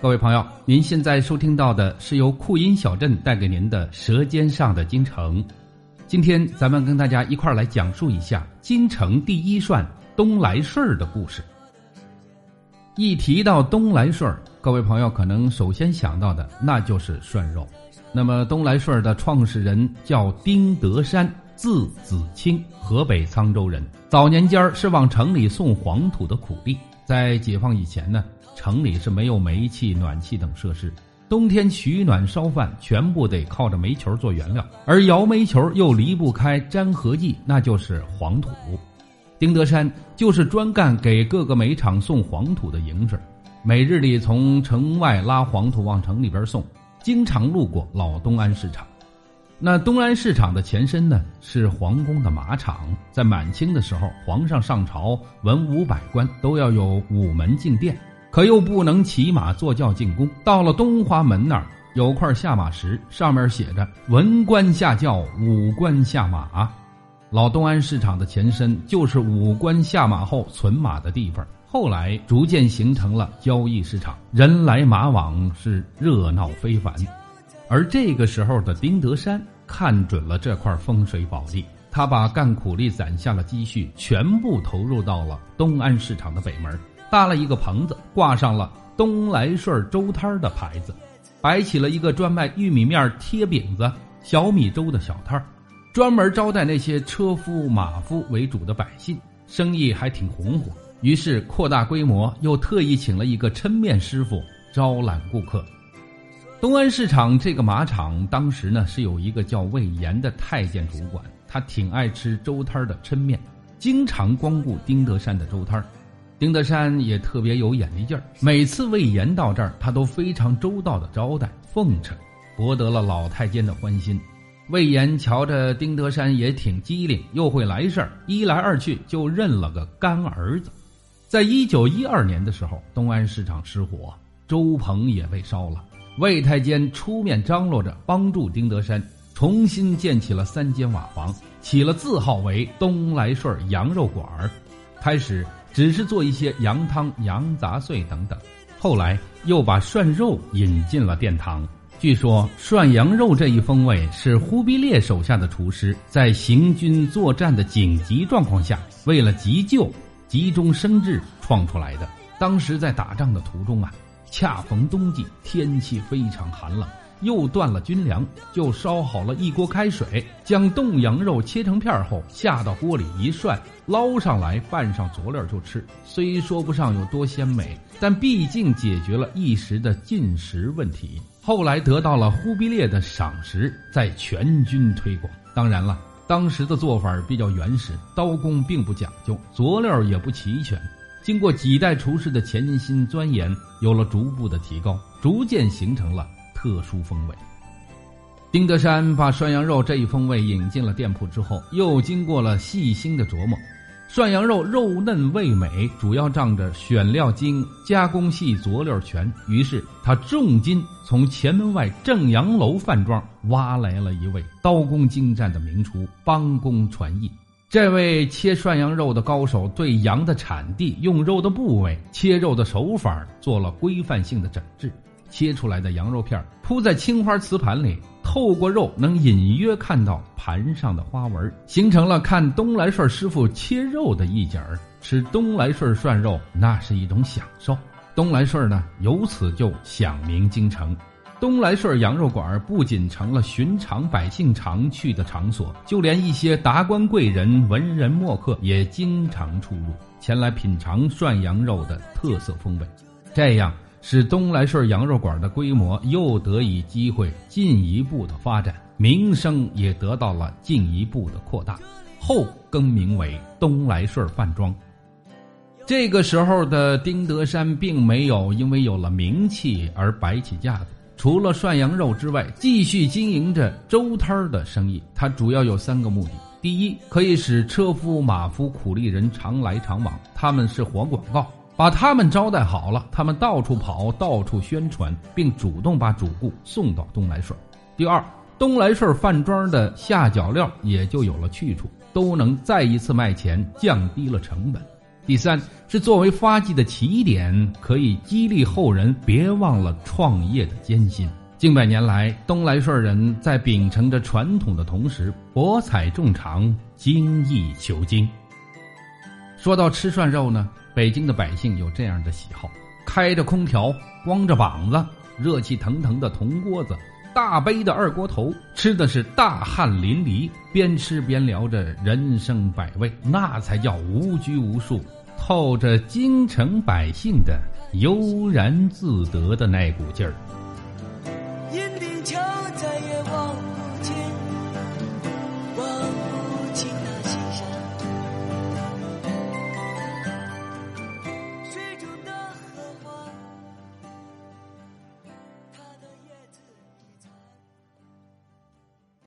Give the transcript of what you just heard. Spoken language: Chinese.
各位朋友，您现在收听到的是由酷音小镇带给您的《舌尖上的京城》。今天咱们跟大家一块儿来讲述一下京城第一涮东来顺的故事。一提到东来顺，各位朋友可能首先想到的那就是涮肉。那么东来顺的创始人叫丁德山，字子清，河北沧州人。早年间是往城里送黄土的苦力。在解放以前呢。城里是没有煤气、暖气等设施，冬天取暖烧饭全部得靠着煤球做原料，而摇煤球又离不开粘合剂，那就是黄土。丁德山就是专干给各个煤厂送黄土的营生，每日里从城外拉黄土往城里边送，经常路过老东安市场。那东安市场的前身呢是皇宫的马场，在满清的时候，皇上上朝，文武百官都要有午门进殿。可又不能骑马坐轿进宫。到了东华门那儿，有块下马石，上面写着“文官下轿，武官下马”。老东安市场的前身就是武官下马后存马的地方，后来逐渐形成了交易市场，人来马往，是热闹非凡。而这个时候的丁德山看准了这块风水宝地，他把干苦力攒下了积蓄，全部投入到了东安市场的北门。搭了一个棚子，挂上了“东来顺粥摊”的牌子，摆起了一个专卖玉米面贴饼子、小米粥的小摊儿，专门招待那些车夫、马夫为主的百姓，生意还挺红火。于是扩大规模，又特意请了一个抻面师傅招揽顾客。东安市场这个马场当时呢是有一个叫魏延的太监主管，他挺爱吃粥摊的抻面，经常光顾丁德山的粥摊儿。丁德山也特别有眼力劲儿，每次魏延到这儿，他都非常周到的招待奉承，博得了老太监的欢心。魏延瞧着丁德山也挺机灵，又会来事儿，一来二去就认了个干儿子。在一九一二年的时候，东安市场失火，粥棚也被烧了。魏太监出面张罗着帮助丁德山重新建起了三间瓦房，起了字号为“东来顺羊肉馆儿”，开始。只是做一些羊汤、羊杂碎等等，后来又把涮肉引进了殿堂。据说涮羊肉这一风味是忽必烈手下的厨师在行军作战的紧急状况下，为了急救、急中生智创出来的。当时在打仗的途中啊，恰逢冬季，天气非常寒冷。又断了军粮，就烧好了一锅开水，将冻羊肉切成片后下到锅里一涮，捞上来拌上佐料就吃。虽说不上有多鲜美，但毕竟解决了一时的进食问题。后来得到了忽必烈的赏识，在全军推广。当然了，当时的做法比较原始，刀工并不讲究，佐料也不齐全。经过几代厨师的潜心钻研，有了逐步的提高，逐渐形成了。特殊风味。丁德山把涮羊肉这一风味引进了店铺之后，又经过了细心的琢磨。涮羊肉肉嫩味美，主要仗着选料精、加工细、佐料全。于是他重金从前门外正阳楼饭庄挖来了一位刀工精湛的名厨，帮工传艺。这位切涮羊肉的高手，对羊的产地、用肉的部位、切肉的手法做了规范性的整治。切出来的羊肉片铺在青花瓷盘里，透过肉能隐约看到盘上的花纹，形成了看东来顺师傅切肉的一景儿。吃东来顺涮肉，那是一种享受。东来顺呢，由此就响名京城。东来顺羊肉馆不仅成了寻常百姓常去的场所，就连一些达官贵人、文人墨客也经常出入前来品尝涮羊肉的特色风味。这样。使东来顺羊肉馆的规模又得以机会进一步的发展，名声也得到了进一步的扩大，后更名为东来顺饭庄。这个时候的丁德山并没有因为有了名气而摆起架子，除了涮羊肉之外，继续经营着粥摊的生意。他主要有三个目的：第一，可以使车夫、马夫、苦力人常来常往，他们是活广告。把他们招待好了，他们到处跑，到处宣传，并主动把主顾送到东来顺。第二，东来顺饭庄的下脚料也就有了去处，都能再一次卖钱，降低了成本。第三是作为发迹的起点，可以激励后人别忘了创业的艰辛。近百年来，东来顺人在秉承着传统的同时，博采众长，精益求精。说到吃涮肉呢，北京的百姓有这样的喜好：开着空调，光着膀子，热气腾腾的铜锅子，大杯的二锅头，吃的是大汗淋漓，边吃边聊着人生百味，那才叫无拘无束，透着京城百姓的悠然自得的那股劲儿。